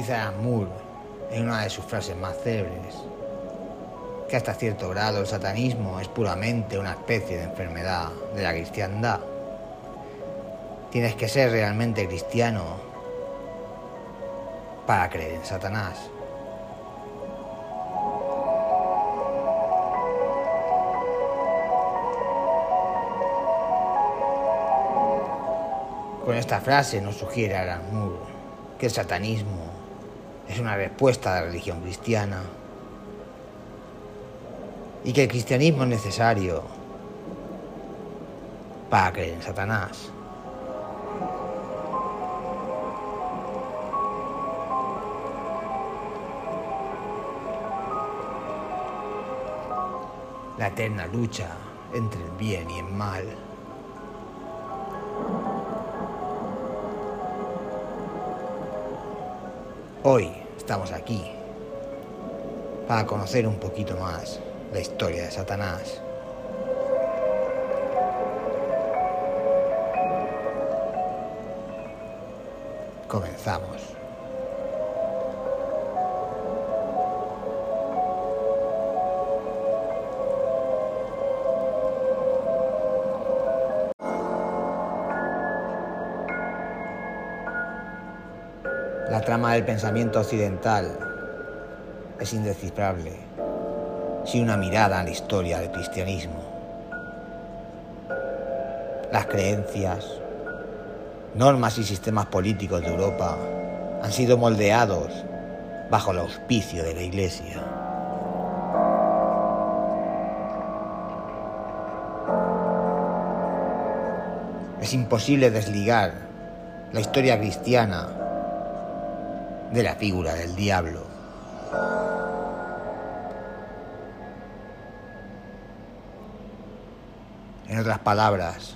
Dice Alan Moore en una de sus frases más célebres que hasta cierto grado el satanismo es puramente una especie de enfermedad de la cristiandad. Tienes que ser realmente cristiano para creer en Satanás. Con esta frase nos sugiere Alan Moore que el satanismo es una respuesta a la religión cristiana y que el cristianismo es necesario para creer en Satanás. La eterna lucha entre el bien y el mal. Hoy estamos aquí para conocer un poquito más la historia de Satanás. Comenzamos. Trama del pensamiento occidental es indescifrable sin una mirada a la historia del cristianismo. Las creencias, normas y sistemas políticos de Europa han sido moldeados bajo el auspicio de la Iglesia. Es imposible desligar la historia cristiana de la figura del diablo. En otras palabras,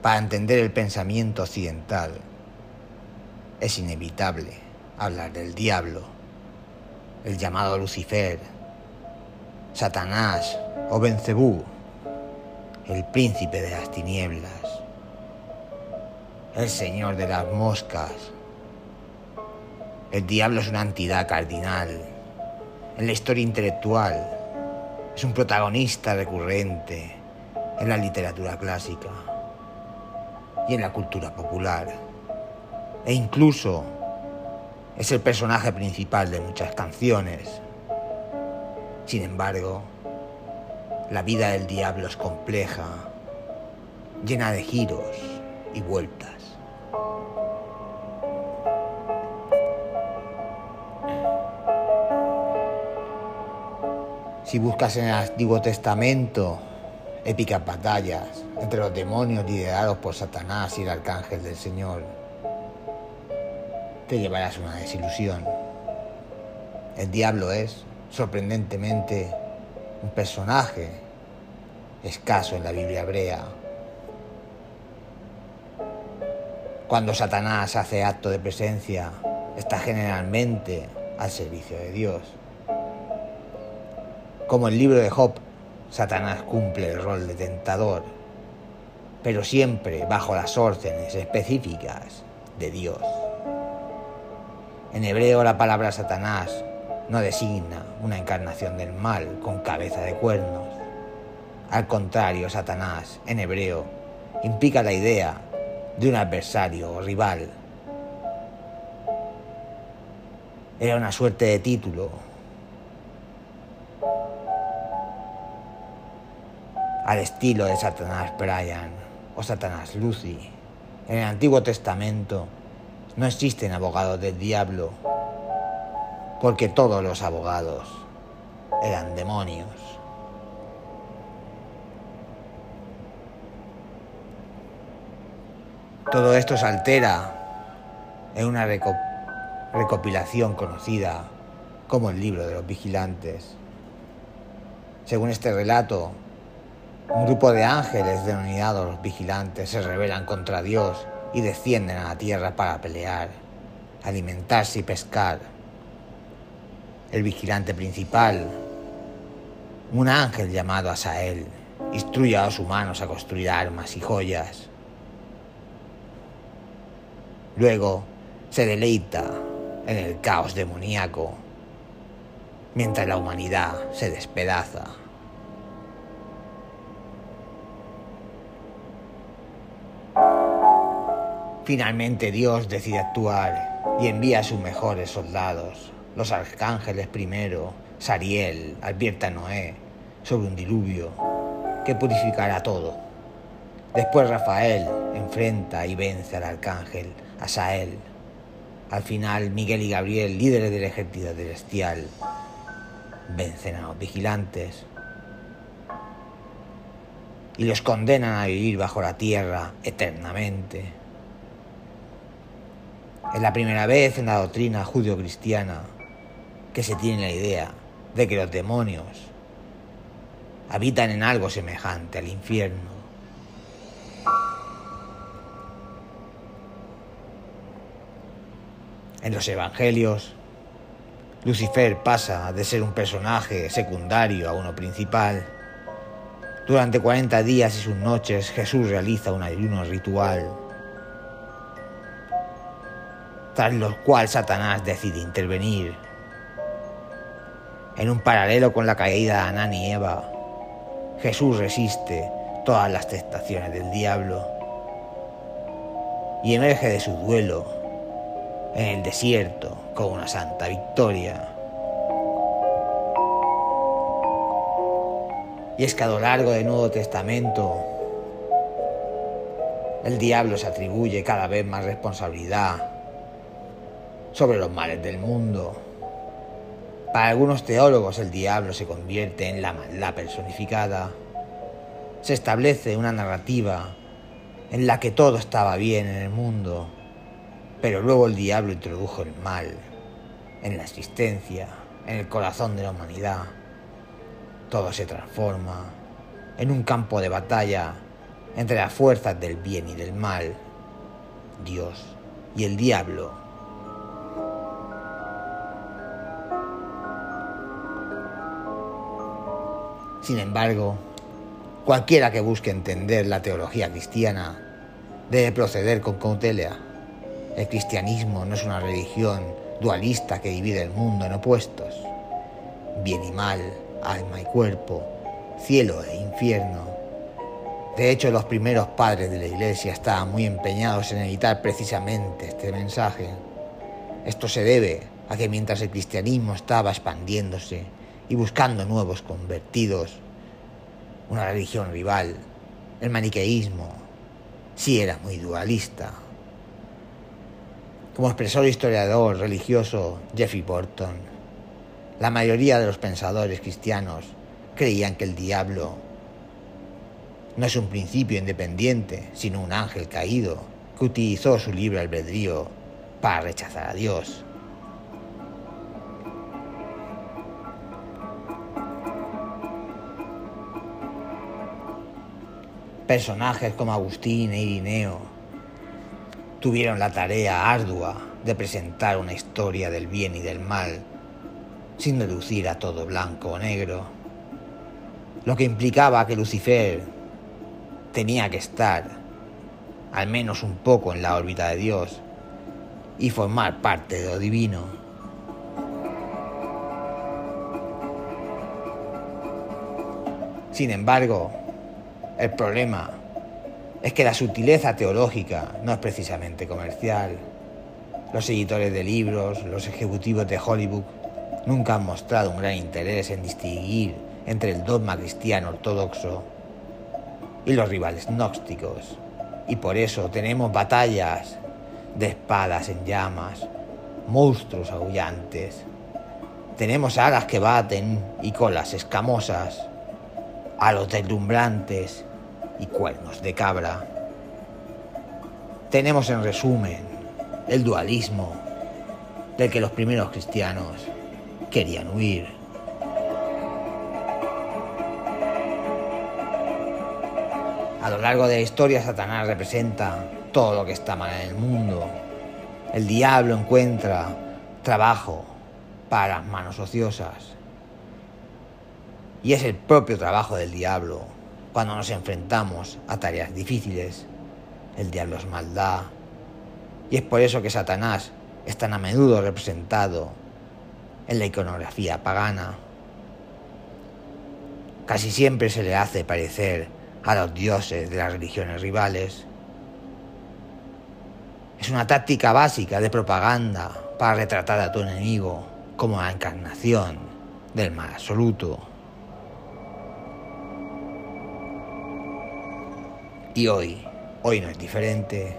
para entender el pensamiento occidental, es inevitable hablar del diablo, el llamado Lucifer, Satanás o Bencebú, el príncipe de las tinieblas, el señor de las moscas. El diablo es una entidad cardinal en la historia intelectual, es un protagonista recurrente en la literatura clásica y en la cultura popular. E incluso es el personaje principal de muchas canciones. Sin embargo, la vida del diablo es compleja, llena de giros y vueltas. Si buscas en el Antiguo Testamento épicas batallas entre los demonios liderados por Satanás y el arcángel del Señor, te llevarás una desilusión. El diablo es, sorprendentemente, un personaje escaso en la Biblia hebrea. Cuando Satanás hace acto de presencia, está generalmente al servicio de Dios. Como el libro de Job Satanás cumple el rol de tentador, pero siempre bajo las órdenes específicas de Dios. En hebreo la palabra Satanás no designa una encarnación del mal con cabeza de cuernos. Al contrario, Satanás en hebreo implica la idea de un adversario o rival. Era una suerte de título al estilo de Satanás Brian o Satanás Lucy. En el Antiguo Testamento no existen abogados del diablo, porque todos los abogados eran demonios. Todo esto se altera en una recopilación conocida como el libro de los vigilantes. Según este relato, un grupo de ángeles denominados vigilantes se rebelan contra Dios y descienden a la tierra para pelear, alimentarse y pescar. El vigilante principal, un ángel llamado Asael, instruye a los humanos a construir armas y joyas. Luego se deleita en el caos demoníaco, mientras la humanidad se despedaza. Finalmente Dios decide actuar y envía a sus mejores soldados, los arcángeles primero, Sariel, advierte a Noé sobre un diluvio que purificará todo. Después Rafael enfrenta y vence al arcángel Asael. Al final Miguel y Gabriel, líderes del ejército celestial, vencen a los vigilantes y los condenan a vivir bajo la tierra eternamente. Es la primera vez en la doctrina judio-cristiana que se tiene la idea de que los demonios habitan en algo semejante al infierno. En los evangelios, Lucifer pasa de ser un personaje secundario a uno principal. Durante 40 días y sus noches Jesús realiza un ayuno ritual, tras lo cual Satanás decide intervenir en un paralelo con la caída de Anán y Eva, Jesús resiste todas las tentaciones del diablo y emerge de su duelo en el desierto con una santa victoria. Y es que a lo largo del Nuevo Testamento el diablo se atribuye cada vez más responsabilidad sobre los males del mundo. Para algunos teólogos el diablo se convierte en la maldad personificada. Se establece una narrativa en la que todo estaba bien en el mundo, pero luego el diablo introdujo el mal en la existencia, en el corazón de la humanidad. Todo se transforma en un campo de batalla entre las fuerzas del bien y del mal, Dios y el diablo Sin embargo, cualquiera que busque entender la teología cristiana debe proceder con cautela. El cristianismo no es una religión dualista que divide el mundo en opuestos, bien y mal, alma y cuerpo, cielo e infierno. De hecho, los primeros padres de la Iglesia estaban muy empeñados en evitar precisamente este mensaje. Esto se debe a que mientras el cristianismo estaba expandiéndose, y buscando nuevos convertidos. Una religión rival, el maniqueísmo, sí era muy dualista. Como expresó el historiador religioso Jeffrey Burton, la mayoría de los pensadores cristianos creían que el diablo no es un principio independiente, sino un ángel caído que utilizó su libre albedrío para rechazar a Dios. Personajes como Agustín e Irineo tuvieron la tarea ardua de presentar una historia del bien y del mal, sin reducir a todo blanco o negro, lo que implicaba que Lucifer tenía que estar al menos un poco en la órbita de Dios y formar parte de lo divino. Sin embargo, el problema es que la sutileza teológica no es precisamente comercial. Los editores de libros, los ejecutivos de Hollywood, nunca han mostrado un gran interés en distinguir entre el dogma cristiano ortodoxo y los rivales gnósticos. Y por eso tenemos batallas de espadas en llamas, monstruos aullantes. Tenemos alas que baten y colas escamosas, a los deslumbrantes y cuernos de cabra. Tenemos en resumen el dualismo del que los primeros cristianos querían huir. A lo largo de la historia Satanás representa todo lo que está mal en el mundo. El diablo encuentra trabajo para manos ociosas. Y es el propio trabajo del diablo cuando nos enfrentamos a tareas difíciles. El diablo es maldad. Y es por eso que Satanás es tan a menudo representado en la iconografía pagana. Casi siempre se le hace parecer a los dioses de las religiones rivales. Es una táctica básica de propaganda para retratar a tu enemigo como la encarnación del mal absoluto. Y hoy, hoy no es diferente.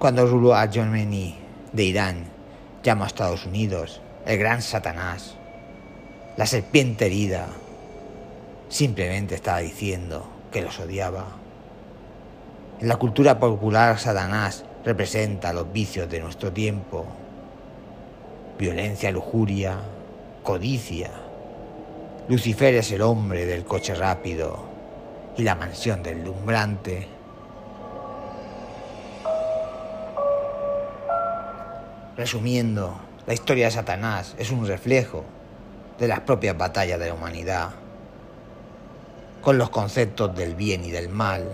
Cuando Rulua Jomeini de Irán llamó a Estados Unidos el gran Satanás, la serpiente herida, simplemente estaba diciendo que los odiaba. En la cultura popular, Satanás representa los vicios de nuestro tiempo. Violencia, lujuria, codicia. Lucifer es el hombre del coche rápido y la mansión del lumbrante. Resumiendo, la historia de Satanás es un reflejo de las propias batallas de la humanidad, con los conceptos del bien y del mal.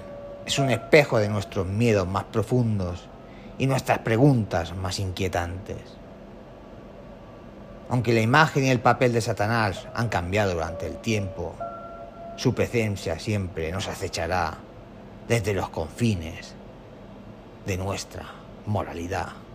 Es un espejo de nuestros miedos más profundos y nuestras preguntas más inquietantes. Aunque la imagen y el papel de Satanás han cambiado durante el tiempo, su presencia siempre nos acechará desde los confines de nuestra moralidad.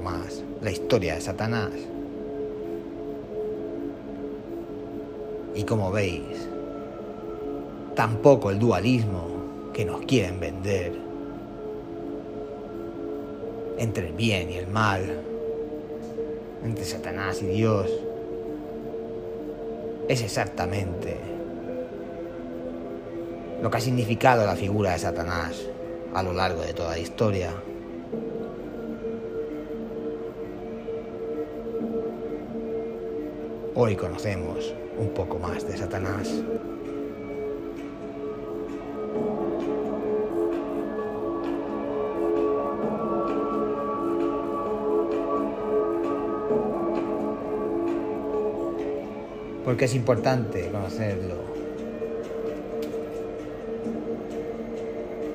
Más la historia de Satanás. Y como veis, tampoco el dualismo que nos quieren vender entre el bien y el mal, entre Satanás y Dios, es exactamente lo que ha significado la figura de Satanás a lo largo de toda la historia. Hoy conocemos un poco más de Satanás. Porque es importante conocerlo.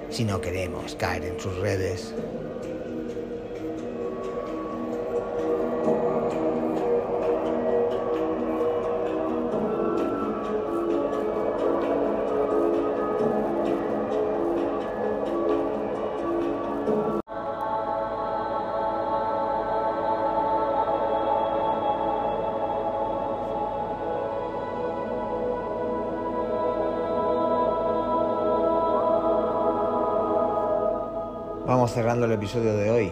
Si no queremos caer en sus redes. Vamos cerrando el episodio de hoy.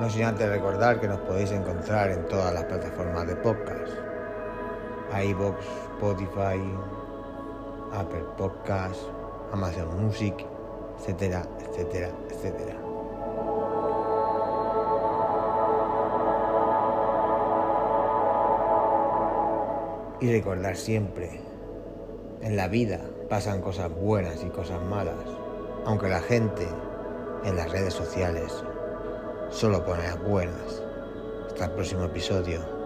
No sin antes recordar que nos podéis encontrar en todas las plataformas de podcast. iVoox, Spotify, Apple Podcasts, Amazon Music, etcétera, etcétera, etcétera. Y recordar siempre, en la vida pasan cosas buenas y cosas malas, aunque la gente en las redes sociales. Solo poner buenas. Hasta el próximo episodio.